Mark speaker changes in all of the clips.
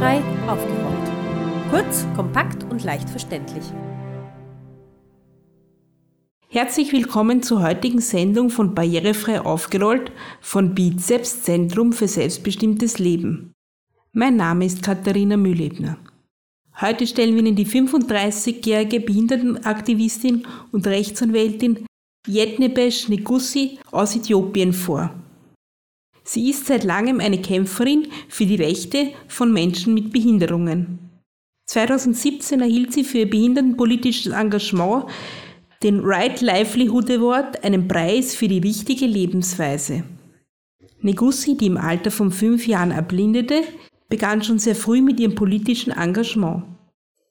Speaker 1: Barrierefrei aufgerollt. Kurz, kompakt und leicht verständlich.
Speaker 2: Herzlich willkommen zur heutigen Sendung von Barrierefrei aufgerollt von Bizeps Zentrum für selbstbestimmtes Leben. Mein Name ist Katharina Mühlebner. Heute stellen wir Ihnen die 35-jährige Behindertenaktivistin und Rechtsanwältin Yetnebesh Negussi aus Äthiopien vor. Sie ist seit langem eine Kämpferin für die Rechte von Menschen mit Behinderungen. 2017 erhielt sie für ihr behindertenpolitisches Engagement den Right Livelihood Award, einen Preis für die richtige Lebensweise. Negussi, die im Alter von fünf Jahren erblindete, begann schon sehr früh mit ihrem politischen Engagement.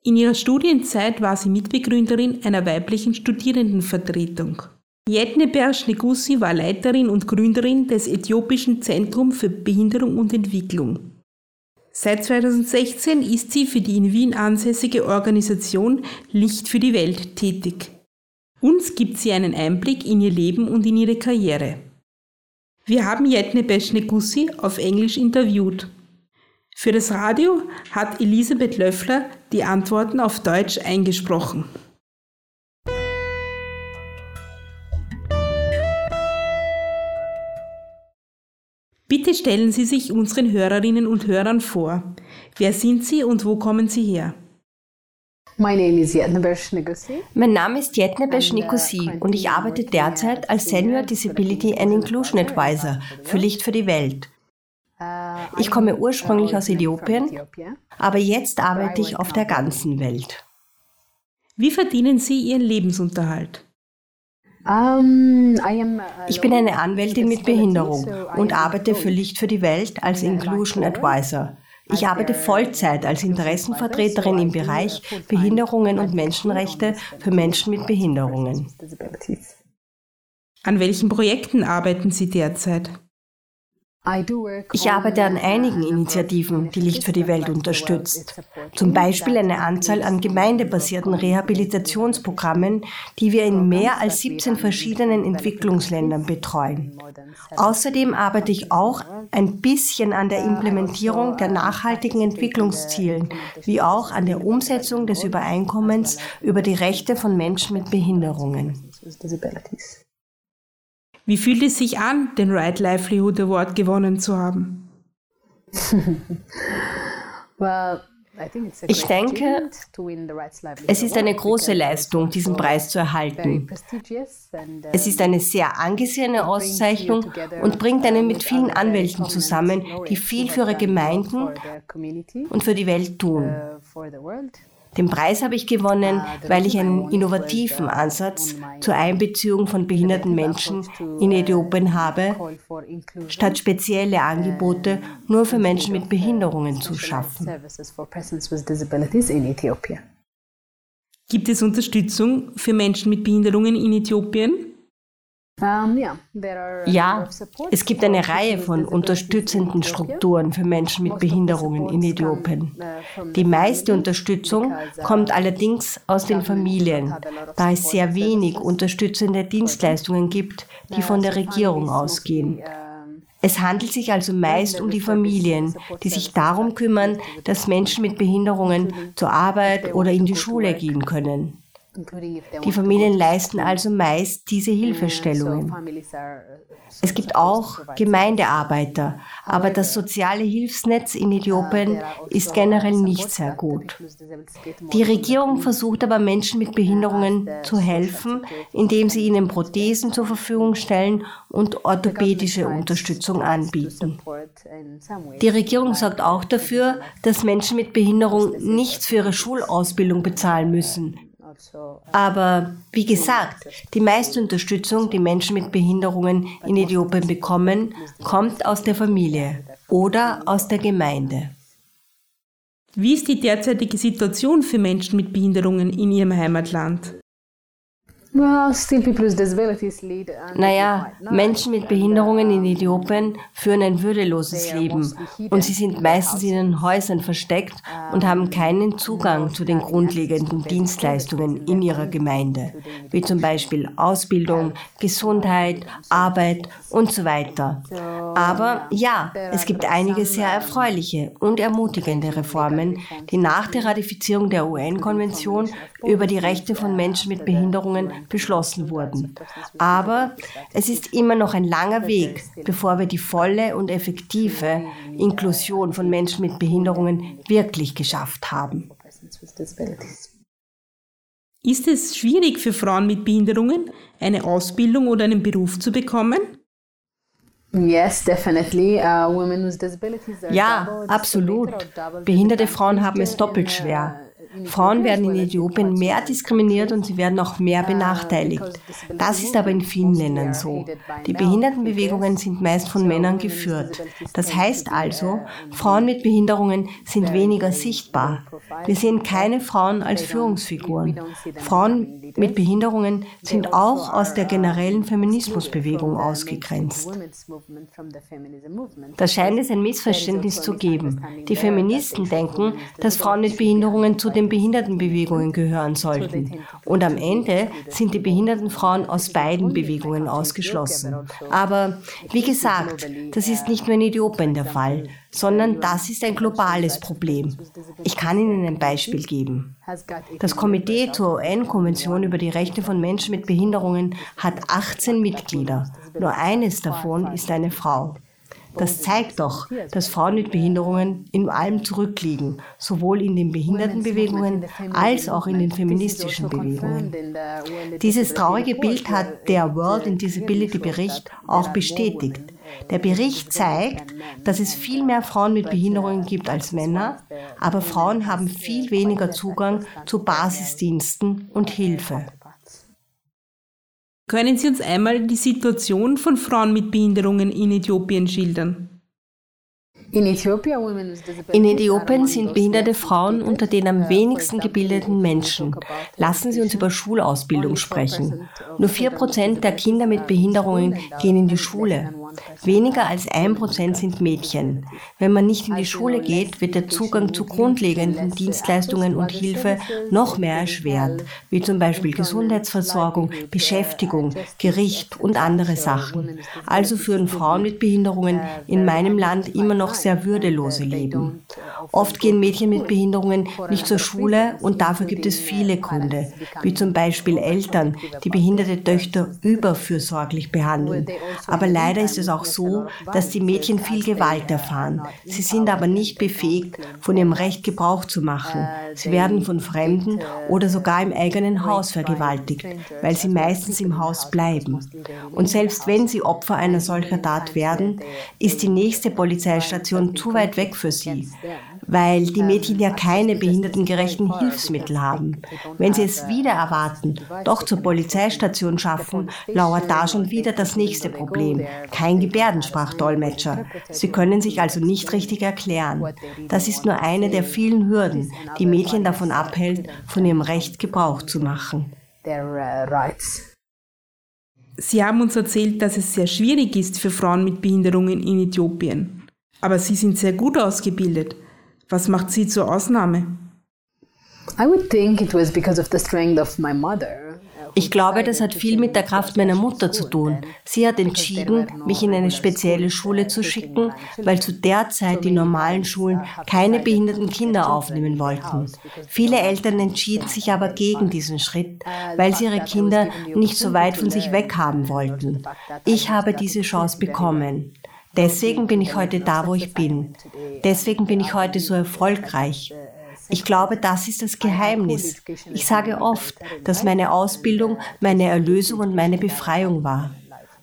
Speaker 2: In ihrer Studienzeit war sie Mitbegründerin einer weiblichen Studierendenvertretung. Yetnebersh Negussi war Leiterin und Gründerin des Äthiopischen Zentrum für Behinderung und Entwicklung. Seit 2016 ist sie für die in Wien ansässige Organisation Licht für die Welt tätig. Uns gibt sie einen Einblick in ihr Leben und in ihre Karriere. Wir haben Jetne Beschnegussi auf Englisch interviewt. Für das Radio hat Elisabeth Löffler die Antworten auf Deutsch eingesprochen. Bitte stellen Sie sich unseren Hörerinnen und Hörern vor. Wer sind Sie und wo kommen Sie her?
Speaker 3: My name is Yetnebesh
Speaker 4: Mein Name ist Yetnebesh Nikosi und ich arbeite derzeit als Senior Disability and Inclusion Advisor für Licht für die Welt. Ich komme ursprünglich aus Äthiopien, aber jetzt arbeite ich auf der ganzen Welt.
Speaker 2: Wie verdienen Sie Ihren Lebensunterhalt?
Speaker 4: Ich bin eine Anwältin mit Behinderung und arbeite für Licht für die Welt als Inclusion Advisor. Ich arbeite Vollzeit als Interessenvertreterin im Bereich Behinderungen und Menschenrechte für Menschen mit Behinderungen.
Speaker 2: An welchen Projekten arbeiten Sie derzeit?
Speaker 4: Ich arbeite an einigen Initiativen, die Licht für die Welt unterstützt. Zum Beispiel eine Anzahl an gemeindebasierten Rehabilitationsprogrammen, die wir in mehr als 17 verschiedenen Entwicklungsländern betreuen. Außerdem arbeite ich auch ein bisschen an der Implementierung der nachhaltigen Entwicklungszielen, wie auch an der Umsetzung des Übereinkommens über die Rechte von Menschen mit Behinderungen.
Speaker 2: Wie fühlt es sich an, den Right Livelihood Award gewonnen zu haben?
Speaker 4: Ich denke, es ist eine große Leistung, diesen Preis zu erhalten. Es ist eine sehr angesehene Auszeichnung und bringt einen mit vielen Anwälten zusammen, die viel für ihre Gemeinden und für die Welt tun. Den Preis habe ich gewonnen, weil ich einen innovativen Ansatz zur Einbeziehung von behinderten Menschen in Äthiopien habe, statt spezielle Angebote nur für Menschen mit Behinderungen zu schaffen.
Speaker 2: Gibt es Unterstützung für Menschen mit Behinderungen in Äthiopien?
Speaker 4: Ja, es gibt eine Reihe von unterstützenden Strukturen für Menschen mit Behinderungen in Äthiopien. Uh, Die meiste Unterstützung uh, kommt allerdings aus den Familien, da es sehr wenig unterstützende Dienstleistungen gibt, die von der Regierung ausgehen. Es handelt sich also meist um die Familien, die sich darum kümmern, dass Menschen mit Behinderungen zur Arbeit oder in die Schule gehen können. Die Familien leisten also meist diese Hilfestellungen. Es gibt auch Gemeindearbeiter, aber das soziale Hilfsnetz in Äthiopien ist generell nicht sehr gut. Die Regierung versucht aber Menschen mit Behinderungen zu helfen, indem sie ihnen Prothesen zur Verfügung stellen und orthopädische Unterstützung anbieten. Die Regierung sorgt auch dafür, dass Menschen mit Behinderung nichts für ihre Schulausbildung bezahlen müssen. Aber wie gesagt, die meiste Unterstützung, die Menschen mit Behinderungen in Äthiopien bekommen, kommt aus der Familie oder aus der Gemeinde.
Speaker 2: Wie ist die derzeitige Situation für Menschen mit Behinderungen in ihrem Heimatland?
Speaker 4: Naja, Menschen mit Behinderungen in Äthiopien führen ein würdeloses Leben. und sie sind meistens in ihren Häusern versteckt und haben keinen Zugang zu den grundlegenden Dienstleistungen in ihrer Gemeinde, wie zum Beispiel Ausbildung, Gesundheit, Arbeit und so weiter. Aber ja, es gibt einige sehr erfreuliche und ermutigende Reformen, die nach der Ratifizierung der UN-Konvention über die Rechte von Menschen mit Behinderungen beschlossen wurden. Aber es ist immer noch ein langer Weg, bevor wir die volle und effektive Inklusion von Menschen mit Behinderungen wirklich geschafft haben.
Speaker 2: Ist es schwierig für Frauen mit Behinderungen, eine Ausbildung oder einen Beruf zu bekommen?
Speaker 3: Yes, definitely. Uh, women with
Speaker 4: disabilities are ja, absolut. Behinderte Frauen haben es doppelt schwer. Frauen werden in Äthiopien mehr diskriminiert und sie werden auch mehr benachteiligt. Das ist aber in vielen Ländern so. Die Behindertenbewegungen sind meist von Männern geführt. Das heißt also, Frauen mit Behinderungen sind weniger sichtbar. Wir sehen keine Frauen als Führungsfiguren. Frauen mit Behinderungen sind auch aus der generellen Feminismusbewegung ausgegrenzt. Da scheint es ein Missverständnis zu geben. Die Feministen denken, dass Frauen mit Behinderungen zu den Behindertenbewegungen gehören sollten. Und am Ende sind die behinderten Frauen aus beiden Bewegungen ausgeschlossen. Aber wie gesagt, das ist nicht nur in Äthiopien der Fall, sondern das ist ein globales Problem. Ich kann Ihnen ein Beispiel geben. Das Komitee zur UN-Konvention über die Rechte von Menschen mit Behinderungen hat 18 Mitglieder. Nur eines davon ist eine Frau. Das zeigt doch, dass Frauen mit Behinderungen in allem zurückliegen, sowohl in den Behindertenbewegungen als auch in den feministischen Bewegungen. Dieses traurige Bild hat der World in Disability Bericht auch bestätigt. Der Bericht zeigt, dass es viel mehr Frauen mit Behinderungen gibt als Männer, aber Frauen haben viel weniger Zugang zu Basisdiensten und Hilfe.
Speaker 2: Können Sie uns einmal die Situation von Frauen mit Behinderungen in Äthiopien schildern?
Speaker 4: In Äthiopien sind behinderte Frauen unter den am wenigsten gebildeten Menschen. Lassen Sie uns über Schulausbildung sprechen. Nur 4% der Kinder mit Behinderungen gehen in die Schule. Weniger als ein Prozent sind Mädchen. Wenn man nicht in die Schule geht, wird der Zugang zu grundlegenden Dienstleistungen und Hilfe noch mehr erschwert, wie zum Beispiel Gesundheitsversorgung, Beschäftigung, Gericht und andere Sachen. Also führen Frauen mit Behinderungen in meinem Land immer noch sehr würdelose Leben. Oft gehen Mädchen mit Behinderungen nicht zur Schule und dafür gibt es viele Gründe, wie zum Beispiel Eltern, die behinderte Töchter überfürsorglich behandeln. Aber leider ist es auch so, dass die Mädchen viel Gewalt erfahren. Sie sind aber nicht befähigt, von ihrem Recht Gebrauch zu machen. Sie werden von Fremden oder sogar im eigenen Haus vergewaltigt, weil sie meistens im Haus bleiben. Und selbst wenn sie Opfer einer solcher Tat werden, ist die nächste Polizeistation zu weit weg für sie weil die Mädchen ja keine behindertengerechten Hilfsmittel haben. Wenn sie es wieder erwarten, doch zur Polizeistation schaffen, lauert da schon wieder das nächste Problem. Kein Gebärdensprachdolmetscher. Sie können sich also nicht richtig erklären. Das ist nur eine der vielen Hürden, die Mädchen davon abhält, von ihrem Recht Gebrauch zu machen.
Speaker 2: Sie haben uns erzählt, dass es sehr schwierig ist für Frauen mit Behinderungen in Äthiopien. Aber Sie sind sehr gut ausgebildet. Was macht sie zur Ausnahme?
Speaker 4: Ich glaube, das hat viel mit der Kraft meiner Mutter zu tun. Sie hat entschieden, mich in eine spezielle Schule zu schicken, weil zu der Zeit die normalen Schulen keine behinderten Kinder aufnehmen wollten. Viele Eltern entschieden sich aber gegen diesen Schritt, weil sie ihre Kinder nicht so weit von sich weg haben wollten. Ich habe diese Chance bekommen. Deswegen bin ich heute da, wo ich bin. Deswegen bin ich heute so erfolgreich. Ich glaube, das ist das Geheimnis. Ich sage oft, dass meine Ausbildung meine Erlösung und meine Befreiung war.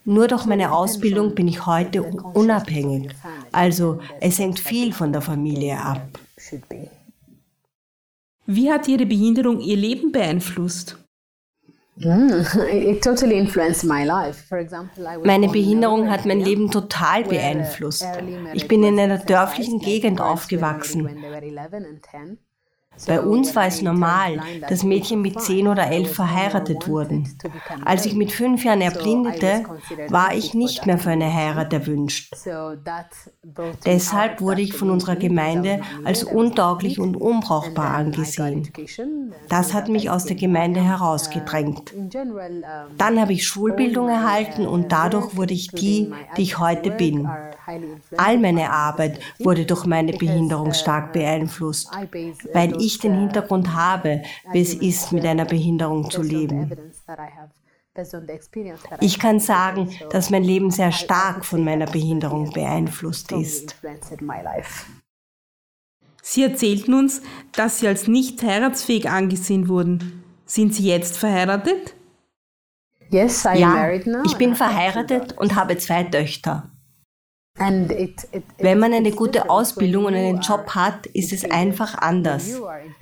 Speaker 4: Nur durch meine Ausbildung bin ich heute unabhängig. Also es hängt viel von der Familie ab.
Speaker 2: Wie hat Ihre Behinderung Ihr Leben beeinflusst?
Speaker 4: Meine Behinderung hat mein Leben total beeinflusst. Ich bin in einer dörflichen Gegend aufgewachsen. Bei uns war es normal, dass Mädchen mit zehn oder elf verheiratet wurden. Als ich mit fünf Jahren erblindete, war ich nicht mehr für eine Heirat erwünscht. Deshalb wurde ich von unserer Gemeinde als untauglich und unbrauchbar angesehen. Das hat mich aus der Gemeinde herausgedrängt. Dann habe ich Schulbildung erhalten und dadurch wurde ich die, die ich heute bin. All meine Arbeit wurde durch meine Behinderung stark beeinflusst, weil ich den Hintergrund habe, wie es ist, mit einer Behinderung zu leben. Ich kann sagen, dass mein Leben sehr stark von meiner Behinderung beeinflusst ist.
Speaker 2: Sie erzählten uns, dass Sie als nicht heiratsfähig angesehen wurden. Sind Sie jetzt verheiratet?
Speaker 4: Ja, ich bin verheiratet und habe zwei Töchter. Wenn man eine gute Ausbildung und einen Job hat, ist es einfach anders.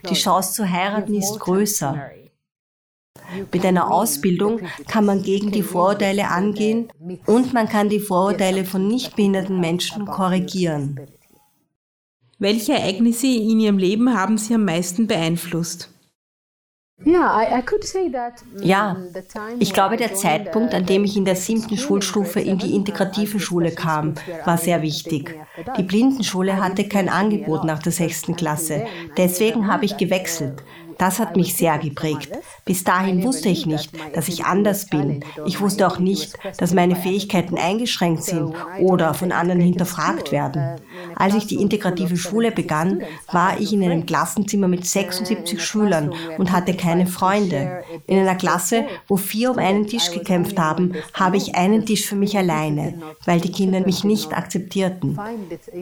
Speaker 4: Die Chance zu heiraten ist größer. Mit einer Ausbildung kann man gegen die Vorurteile angehen und man kann die Vorurteile von nicht behinderten Menschen korrigieren.
Speaker 2: Welche Ereignisse in Ihrem Leben haben Sie am meisten beeinflusst?
Speaker 4: Ja, ich glaube, der Zeitpunkt, an dem ich in der siebten Schulstufe in die integrative Schule kam, war sehr wichtig. Die Blindenschule hatte kein Angebot nach der sechsten Klasse. Deswegen habe ich gewechselt. Das hat mich sehr geprägt. Bis dahin wusste ich nicht, dass ich anders bin. Ich wusste auch nicht, dass meine Fähigkeiten eingeschränkt sind oder von anderen hinterfragt werden. Als ich die integrative Schule begann, war ich in einem Klassenzimmer mit 76 Schülern und hatte keine Freunde. In einer Klasse, wo vier um einen Tisch gekämpft haben, habe ich einen Tisch für mich alleine, weil die Kinder mich nicht akzeptierten.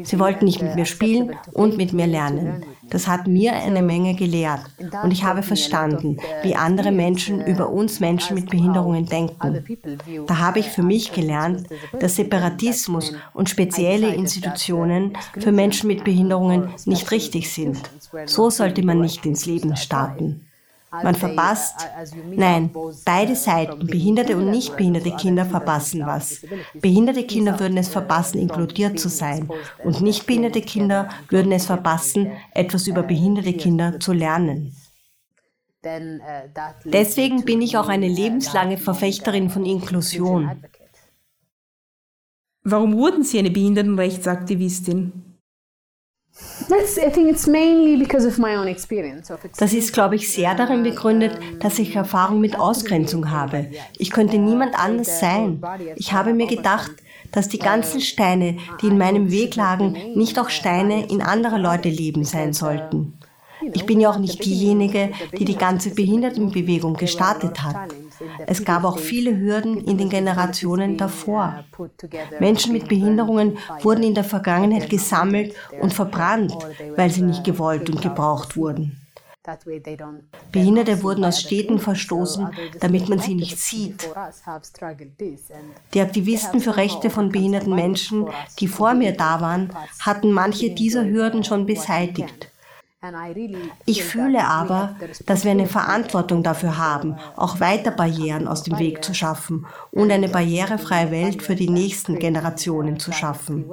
Speaker 4: Sie wollten nicht mit mir spielen und mit mir lernen. Das hat mir eine Menge gelehrt und ich habe verstanden, wie andere Menschen über uns Menschen mit Behinderungen denken. Da habe ich für mich gelernt, dass Separatismus und spezielle Institutionen für Menschen mit Behinderungen nicht richtig sind. So sollte man nicht ins Leben starten. Man verpasst, nein, beide Seiten, behinderte und nicht behinderte Kinder verpassen was. Behinderte Kinder würden es verpassen, inkludiert zu sein. Und nicht behinderte Kinder würden es verpassen, etwas über behinderte Kinder zu lernen. Deswegen bin ich auch eine lebenslange Verfechterin von Inklusion.
Speaker 2: Warum wurden Sie eine Behindertenrechtsaktivistin?
Speaker 4: Das ist, glaube ich, sehr darin begründet, dass ich Erfahrung mit Ausgrenzung habe. Ich könnte niemand anders sein. Ich habe mir gedacht, dass die ganzen Steine, die in meinem Weg lagen, nicht auch Steine in anderer Leute Leben sein sollten. Ich bin ja auch nicht diejenige, die die ganze Behindertenbewegung gestartet hat. Es gab auch viele Hürden in den Generationen davor. Menschen mit Behinderungen wurden in der Vergangenheit gesammelt und verbrannt, weil sie nicht gewollt und gebraucht wurden. Behinderte wurden aus Städten verstoßen, damit man sie nicht sieht. Die Aktivisten für Rechte von behinderten Menschen, die vor mir da waren, hatten manche dieser Hürden schon beseitigt. Ich fühle aber, dass wir eine Verantwortung dafür haben, auch weiter Barrieren aus dem Weg zu schaffen und eine barrierefreie Welt für die nächsten Generationen zu schaffen.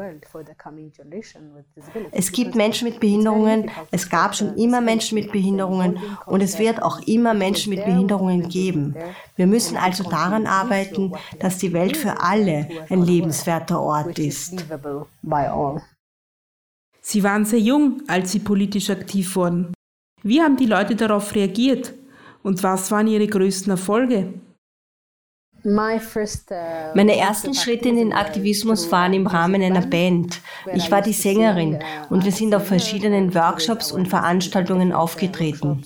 Speaker 4: Es gibt Menschen mit Behinderungen, es gab schon immer Menschen mit Behinderungen und es wird auch immer Menschen mit Behinderungen geben. Wir müssen also daran arbeiten, dass die Welt für alle ein lebenswerter Ort ist.
Speaker 2: Sie waren sehr jung, als Sie politisch aktiv wurden. Wie haben die Leute darauf reagiert? Und was waren Ihre größten Erfolge?
Speaker 4: Meine ersten Schritte in den Aktivismus waren im Rahmen einer Band. Ich war die Sängerin und wir sind auf verschiedenen Workshops und Veranstaltungen aufgetreten.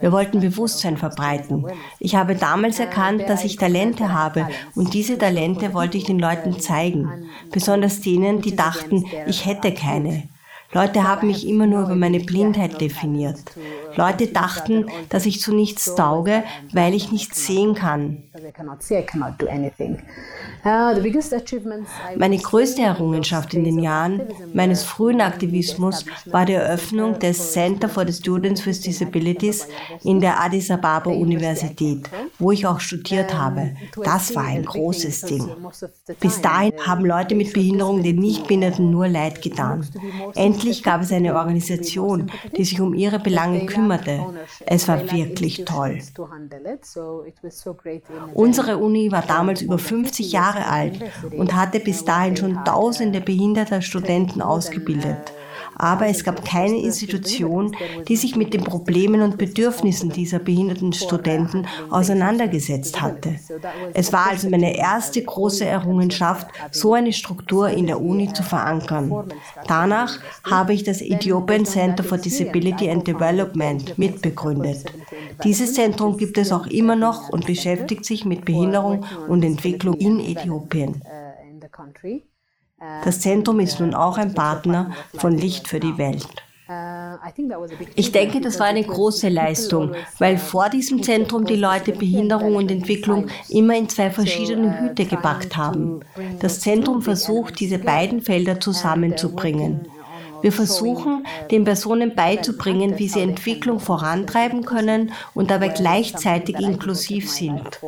Speaker 4: Wir wollten Bewusstsein verbreiten. Ich habe damals erkannt, dass ich Talente habe und diese Talente wollte ich den Leuten zeigen, besonders denen, die dachten, ich hätte keine. Leute haben mich immer nur über meine Blindheit definiert. Leute dachten, dass ich zu nichts tauge, weil ich nichts sehen kann. Meine größte Errungenschaft in den Jahren meines frühen Aktivismus war die Eröffnung des Center for the Students with Disabilities in der Addis Ababa Universität, wo ich auch studiert habe. Das war ein großes Ding. Bis dahin haben Leute mit Behinderung den Nichtbehinderten nur Leid getan. Endlich Endlich gab es eine Organisation, die sich um ihre Belange kümmerte. Es war wirklich toll. Unsere Uni war damals über 50 Jahre alt und hatte bis dahin schon tausende behinderter Studenten ausgebildet aber es gab keine Institution, die sich mit den Problemen und Bedürfnissen dieser behinderten Studenten auseinandergesetzt hatte. Es war also meine erste große Errungenschaft, so eine Struktur in der Uni zu verankern. Danach habe ich das Ethiopian Center for Disability and Development mitbegründet. Dieses Zentrum gibt es auch immer noch und beschäftigt sich mit Behinderung und Entwicklung in Äthiopien. Das Zentrum ist nun auch ein Partner von Licht für die Welt. Ich denke, das war eine große Leistung, weil vor diesem Zentrum die Leute Behinderung und Entwicklung immer in zwei verschiedene Hüte gepackt haben. Das Zentrum versucht, diese beiden Felder zusammenzubringen. Wir versuchen, den Personen beizubringen, wie sie Entwicklung vorantreiben können und dabei gleichzeitig inklusiv sind.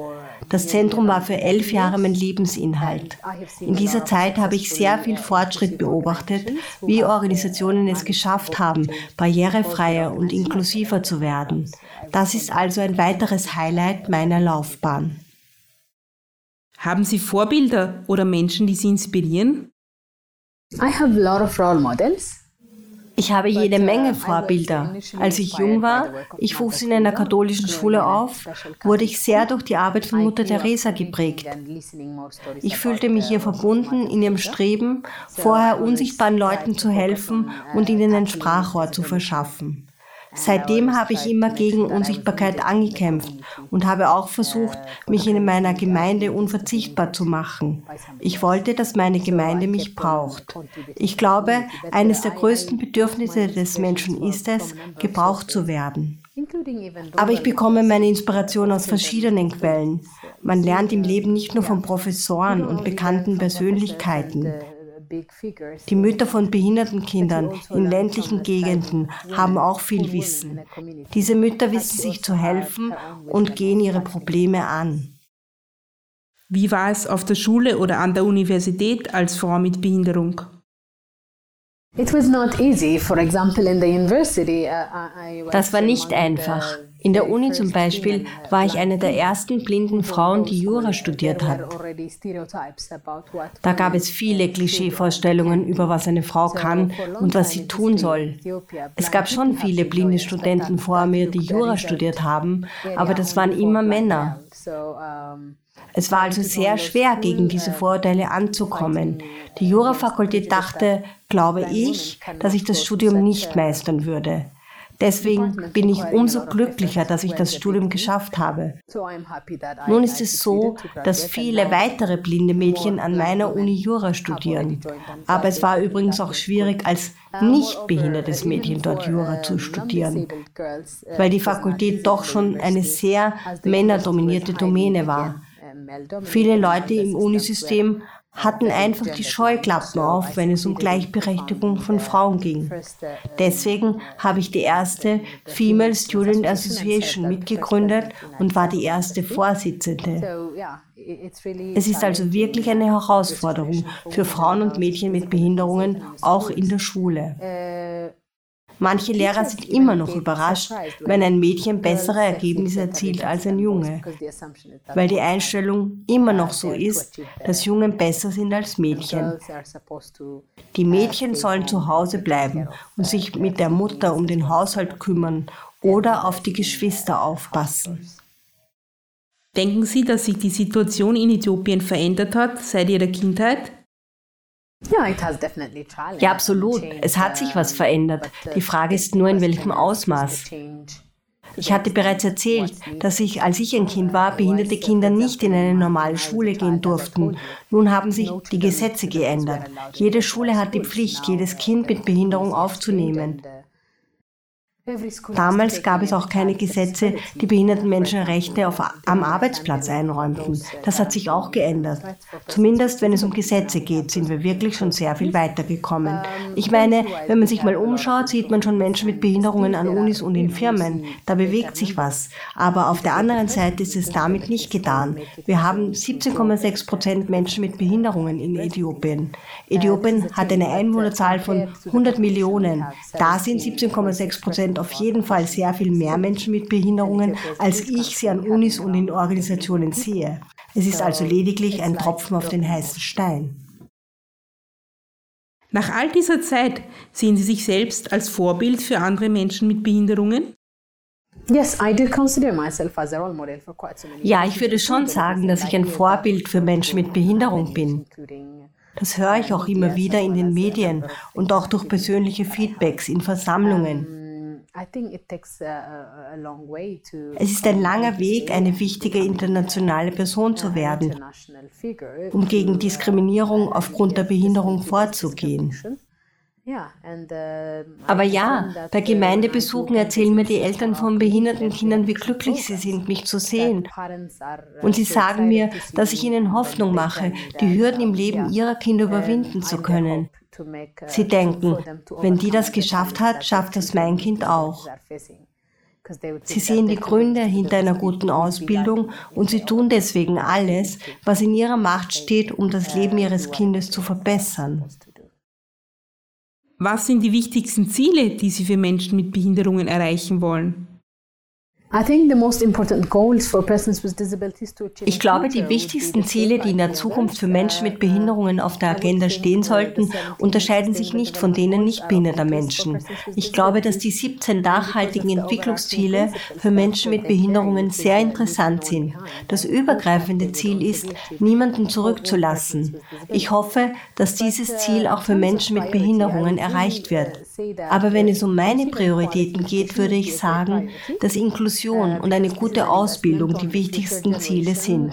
Speaker 4: Das Zentrum war für elf Jahre mein Lebensinhalt. In dieser Zeit habe ich sehr viel Fortschritt beobachtet, wie Organisationen es geschafft haben, barrierefreier und inklusiver zu werden. Das ist also ein weiteres Highlight meiner Laufbahn.
Speaker 2: Haben Sie Vorbilder oder Menschen, die Sie inspirieren?
Speaker 3: I have a lot of role models.
Speaker 4: Ich habe jede Menge Vorbilder. Als ich jung war, ich wuchs in einer katholischen Schule auf, wurde ich sehr durch die Arbeit von Mutter Teresa geprägt. Ich fühlte mich ihr verbunden in ihrem Streben, vorher unsichtbaren Leuten zu helfen und ihnen ein Sprachrohr zu verschaffen. Seitdem habe ich immer gegen Unsichtbarkeit angekämpft und habe auch versucht, mich in meiner Gemeinde unverzichtbar zu machen. Ich wollte, dass meine Gemeinde mich braucht. Ich glaube, eines der größten Bedürfnisse des Menschen ist es, gebraucht zu werden. Aber ich bekomme meine Inspiration aus verschiedenen Quellen. Man lernt im Leben nicht nur von Professoren und bekannten Persönlichkeiten. Die Mütter von behinderten Kindern in ländlichen Gegenden haben auch viel Wissen. Diese Mütter wissen sich zu helfen und gehen ihre Probleme an.
Speaker 2: Wie war es auf der Schule oder an der Universität als Frau mit Behinderung?
Speaker 3: Uh,
Speaker 4: das war nicht einfach. In der Uni zum Beispiel war ich eine der ersten blinden Frauen, die Jura studiert hat. Da gab es viele Klischeevorstellungen über was eine Frau kann und was sie tun soll. Es gab schon viele blinde Studenten vor mir, die Jura studiert haben, aber das waren immer Männer. Es war also sehr schwer, gegen diese Vorurteile anzukommen. Die Jurafakultät dachte, glaube ich, dass ich das Studium nicht meistern würde. Deswegen bin ich umso glücklicher, dass ich das Studium geschafft habe. Nun ist es so, dass viele weitere blinde Mädchen an meiner Uni Jura studieren. Aber es war übrigens auch schwierig, als nicht behindertes Mädchen dort Jura zu studieren, weil die Fakultät doch schon eine sehr männerdominierte Domäne war. Viele Leute im Unisystem hatten einfach die Scheuklappen auf, wenn es um Gleichberechtigung von Frauen ging. Deswegen habe ich die erste Female Student Association mitgegründet und war die erste Vorsitzende. Es ist also wirklich eine Herausforderung für Frauen und Mädchen mit Behinderungen, auch in der Schule. Manche Lehrer sind immer noch überrascht, wenn ein Mädchen bessere Ergebnisse erzielt als ein Junge, weil die Einstellung immer noch so ist, dass Jungen besser sind als Mädchen. Die Mädchen sollen zu Hause bleiben und sich mit der Mutter um den Haushalt kümmern oder auf die Geschwister aufpassen.
Speaker 2: Denken Sie, dass sich die Situation in Äthiopien verändert hat seit Ihrer Kindheit?
Speaker 4: Ja, absolut. Es hat sich was verändert. Die Frage ist nur, in welchem Ausmaß. Ich hatte bereits erzählt, dass ich, als ich ein Kind war, behinderte Kinder nicht in eine normale Schule gehen durften. Nun haben sich die Gesetze geändert. Jede Schule hat die Pflicht, jedes Kind mit Behinderung aufzunehmen. Damals gab es auch keine Gesetze, die behinderten Menschen Rechte auf, am Arbeitsplatz einräumten. Das hat sich auch geändert. Zumindest wenn es um Gesetze geht, sind wir wirklich schon sehr viel weitergekommen. Ich meine, wenn man sich mal umschaut, sieht man schon Menschen mit Behinderungen an Unis und in Firmen. Da bewegt sich was. Aber auf der anderen Seite ist es damit nicht getan. Wir haben 17,6 Prozent Menschen mit Behinderungen in Äthiopien. Äthiopien hat eine Einwohnerzahl von 100 Millionen. Da sind 17,6 Prozent auf jeden Fall sehr viel mehr Menschen mit Behinderungen, als ich sie an Unis und in Organisationen sehe. Es ist also lediglich ein Tropfen auf den heißen Stein.
Speaker 2: Nach all dieser Zeit sehen Sie sich selbst als Vorbild für andere Menschen mit Behinderungen?
Speaker 4: Ja, ich würde schon sagen, dass ich ein Vorbild für Menschen mit Behinderung bin. Das höre ich auch immer wieder in den Medien und auch durch persönliche Feedbacks in Versammlungen. Es ist ein langer Weg, eine wichtige internationale Person zu werden, um gegen Diskriminierung aufgrund der Behinderung vorzugehen. Aber ja, bei Gemeindebesuchen erzählen mir die Eltern von behinderten Kindern, wie glücklich sie sind, mich zu sehen. Und sie sagen mir, dass ich ihnen Hoffnung mache, die Hürden im Leben ihrer Kinder überwinden zu können. Sie denken, wenn die das geschafft hat, schafft das mein Kind auch. Sie sehen die Gründe hinter einer guten Ausbildung und sie tun deswegen alles, was in ihrer Macht steht, um das Leben ihres Kindes zu verbessern.
Speaker 2: Was sind die wichtigsten Ziele, die Sie für Menschen mit Behinderungen erreichen wollen?
Speaker 4: Ich glaube, die wichtigsten Ziele, die in der Zukunft für Menschen mit Behinderungen auf der Agenda stehen sollten, unterscheiden sich nicht von denen nicht behinderter Menschen. Ich glaube, dass die 17 nachhaltigen Entwicklungsziele für Menschen mit Behinderungen sehr interessant sind. Das übergreifende Ziel ist, niemanden zurückzulassen. Ich hoffe, dass dieses Ziel auch für Menschen mit Behinderungen erreicht wird. Aber wenn es um meine Prioritäten geht, würde ich sagen, dass Inklusion und eine gute Ausbildung die wichtigsten Ziele sind.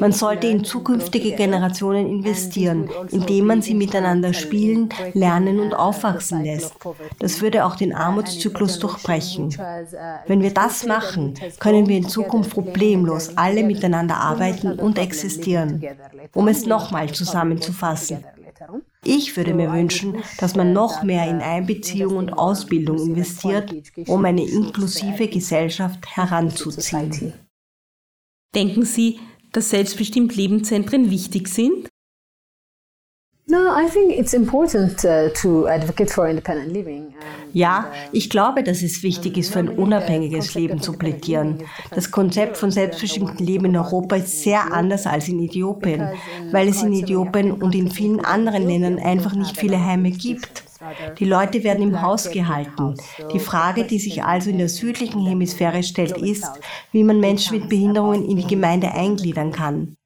Speaker 4: Man sollte in zukünftige Generationen investieren, indem man sie miteinander spielen, lernen und aufwachsen lässt. Das würde auch den Armutszyklus durchbrechen. Wenn wir das machen, können wir in Zukunft problemlos alle miteinander arbeiten und existieren. Um es nochmal zusammenzufassen. Ich würde mir wünschen, dass man noch mehr in Einbeziehung und Ausbildung investiert, um eine inklusive Gesellschaft heranzuziehen.
Speaker 2: Denken Sie, dass selbstbestimmt Lebenszentren wichtig sind?
Speaker 4: Ja, ich glaube, dass es wichtig ist, für ein unabhängiges Leben zu plädieren. Das Konzept von selbstbestimmtem Leben in Europa ist sehr anders als in Äthiopien, weil es in Äthiopien und in vielen anderen Ländern einfach nicht viele Heime gibt. Die Leute werden im Haus gehalten. Die Frage, die sich also in der südlichen Hemisphäre stellt, ist, wie man Menschen mit Behinderungen in die Gemeinde eingliedern kann.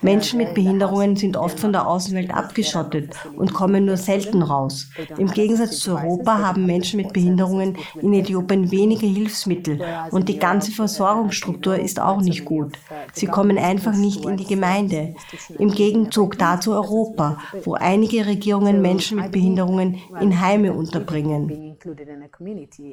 Speaker 4: Menschen mit Behinderungen sind oft von der Außenwelt abgeschottet und kommen nur selten raus. Im Gegensatz zu Europa haben Menschen mit Behinderungen in Äthiopien wenige Hilfsmittel und die ganze Versorgungsstruktur ist auch nicht gut. Sie kommen einfach nicht in die Gemeinde. Im Gegenzug dazu Europa, wo einige Regierungen Menschen mit Behinderungen in Heime unterbringen.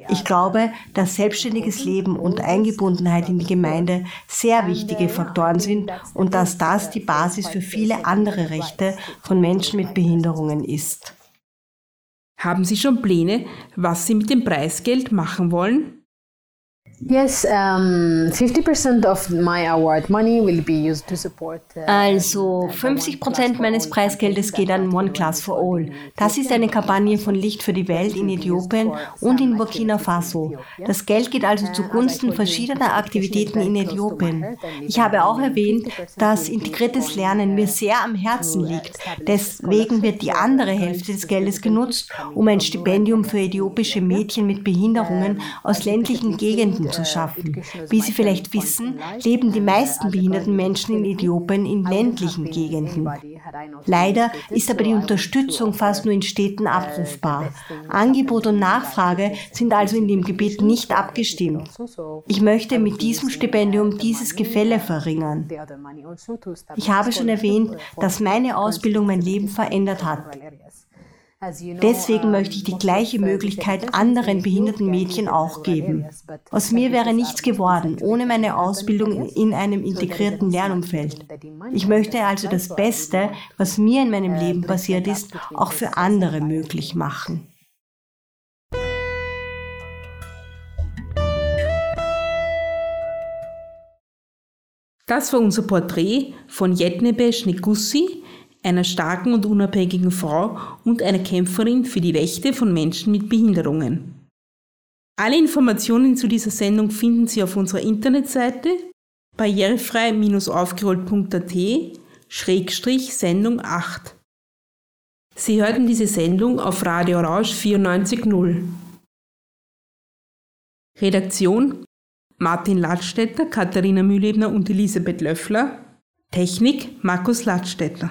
Speaker 4: Ich glaube, dass selbstständiges Leben und Eingebundenheit in die Gemeinde sehr wichtige Faktoren sind und dass das die Basis für viele andere Rechte von Menschen mit Behinderungen ist.
Speaker 2: Haben Sie schon Pläne, was Sie mit dem Preisgeld machen wollen?
Speaker 4: Also 50 Prozent meines Preisgeldes geht an One Class for All. Das ist eine Kampagne von Licht für die Welt in Äthiopien und in Burkina Faso. Das Geld geht also zugunsten verschiedener Aktivitäten in Äthiopien. Ich habe auch erwähnt, dass integriertes Lernen mir sehr am Herzen liegt. Deswegen wird die andere Hälfte des Geldes genutzt, um ein Stipendium für äthiopische Mädchen mit Behinderungen aus ländlichen Gegenden Leben zu schaffen. Wie Sie vielleicht wissen, leben die meisten behinderten Menschen in Äthiopien in ländlichen Gegenden. Leider ist aber die Unterstützung fast nur in Städten abrufbar. Angebot und Nachfrage sind also in dem Gebiet nicht abgestimmt. Ich möchte mit diesem Stipendium dieses Gefälle verringern. Ich habe schon erwähnt, dass meine Ausbildung mein Leben verändert hat. Deswegen möchte ich die gleiche Möglichkeit anderen behinderten Mädchen auch geben. Aus mir wäre nichts geworden, ohne meine Ausbildung in einem integrierten Lernumfeld. Ich möchte also das Beste, was mir in meinem Leben passiert ist, auch für andere möglich machen.
Speaker 2: Das war unser Porträt von Jetnebe Schnekussi, einer starken und unabhängigen Frau und einer Kämpferin für die Rechte von Menschen mit Behinderungen. Alle Informationen zu dieser Sendung finden Sie auf unserer Internetseite barrierefrei-aufgerollt.at Schrägstrich Sendung 8. Sie hörten diese Sendung auf Radio Rausch 94.0. Redaktion Martin Ladstätter, Katharina Mühlebner und Elisabeth Löffler. Technik Markus Ladstätter.